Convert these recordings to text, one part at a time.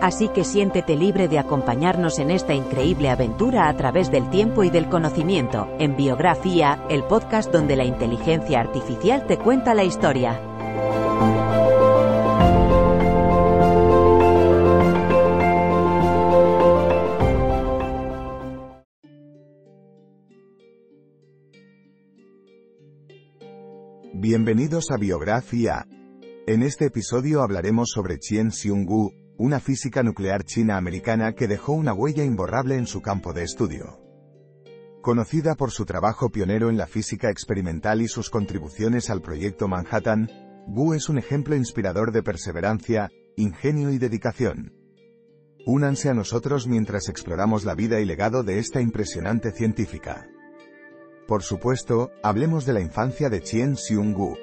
Así que siéntete libre de acompañarnos en esta increíble aventura a través del tiempo y del conocimiento, en Biografía, el podcast donde la inteligencia artificial te cuenta la historia. Bienvenidos a Biografía. En este episodio hablaremos sobre Chien Xiong-gu, una física nuclear china-americana que dejó una huella imborrable en su campo de estudio. Conocida por su trabajo pionero en la física experimental y sus contribuciones al proyecto Manhattan, Gu es un ejemplo inspirador de perseverancia, ingenio y dedicación. Únanse a nosotros mientras exploramos la vida y legado de esta impresionante científica. Por supuesto, hablemos de la infancia de Chien Xiong-gu.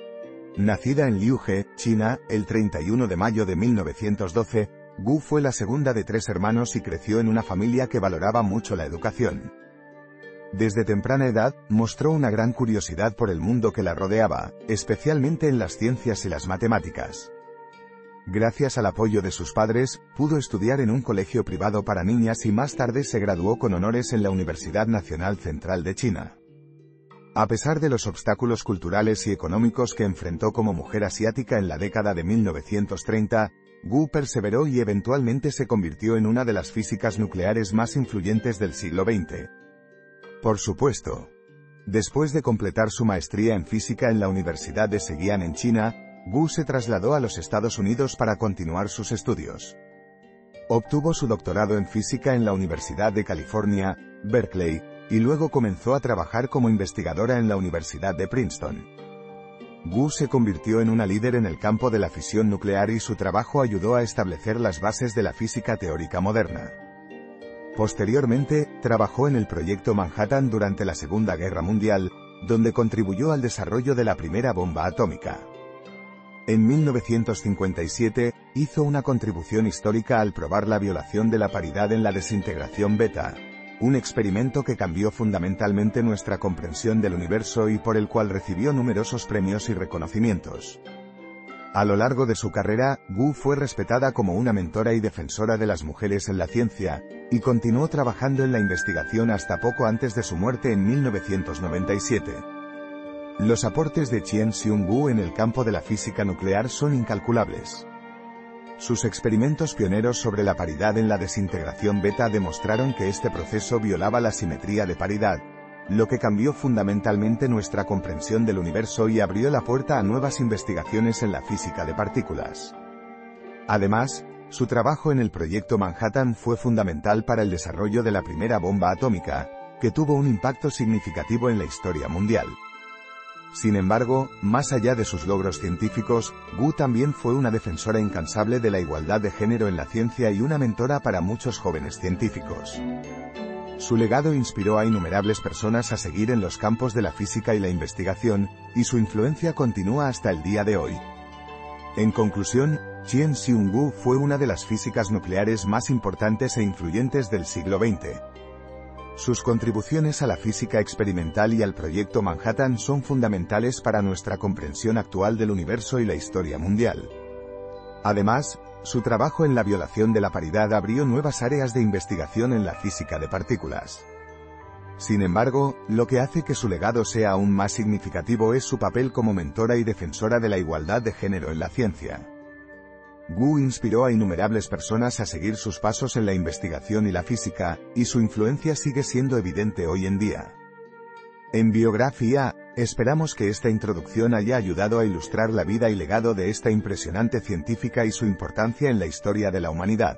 Nacida en Liuge, China, el 31 de mayo de 1912, Gu fue la segunda de tres hermanos y creció en una familia que valoraba mucho la educación. Desde temprana edad, mostró una gran curiosidad por el mundo que la rodeaba, especialmente en las ciencias y las matemáticas. Gracias al apoyo de sus padres, pudo estudiar en un colegio privado para niñas y más tarde se graduó con honores en la Universidad Nacional Central de China. A pesar de los obstáculos culturales y económicos que enfrentó como mujer asiática en la década de 1930, Gu perseveró y eventualmente se convirtió en una de las físicas nucleares más influyentes del siglo XX. Por supuesto. Después de completar su maestría en física en la Universidad de Seguian en China, Gu se trasladó a los Estados Unidos para continuar sus estudios. Obtuvo su doctorado en física en la Universidad de California, Berkeley, y luego comenzó a trabajar como investigadora en la Universidad de Princeton. Gu se convirtió en una líder en el campo de la fisión nuclear y su trabajo ayudó a establecer las bases de la física teórica moderna. Posteriormente, trabajó en el proyecto Manhattan durante la Segunda Guerra Mundial, donde contribuyó al desarrollo de la primera bomba atómica. En 1957, hizo una contribución histórica al probar la violación de la paridad en la desintegración beta, un experimento que cambió fundamentalmente nuestra comprensión del universo y por el cual recibió numerosos premios y reconocimientos. A lo largo de su carrera, Gu fue respetada como una mentora y defensora de las mujeres en la ciencia, y continuó trabajando en la investigación hasta poco antes de su muerte en 1997. Los aportes de Chien Xiong-gu en el campo de la física nuclear son incalculables. Sus experimentos pioneros sobre la paridad en la desintegración beta demostraron que este proceso violaba la simetría de paridad, lo que cambió fundamentalmente nuestra comprensión del universo y abrió la puerta a nuevas investigaciones en la física de partículas. Además, su trabajo en el proyecto Manhattan fue fundamental para el desarrollo de la primera bomba atómica, que tuvo un impacto significativo en la historia mundial. Sin embargo, más allá de sus logros científicos, Gu también fue una defensora incansable de la igualdad de género en la ciencia y una mentora para muchos jóvenes científicos. Su legado inspiró a innumerables personas a seguir en los campos de la física y la investigación, y su influencia continúa hasta el día de hoy. En conclusión, Chien Xiong-gu fue una de las físicas nucleares más importantes e influyentes del siglo XX. Sus contribuciones a la física experimental y al proyecto Manhattan son fundamentales para nuestra comprensión actual del universo y la historia mundial. Además, su trabajo en la violación de la paridad abrió nuevas áreas de investigación en la física de partículas. Sin embargo, lo que hace que su legado sea aún más significativo es su papel como mentora y defensora de la igualdad de género en la ciencia. Gu inspiró a innumerables personas a seguir sus pasos en la investigación y la física, y su influencia sigue siendo evidente hoy en día. En biografía, esperamos que esta introducción haya ayudado a ilustrar la vida y legado de esta impresionante científica y su importancia en la historia de la humanidad.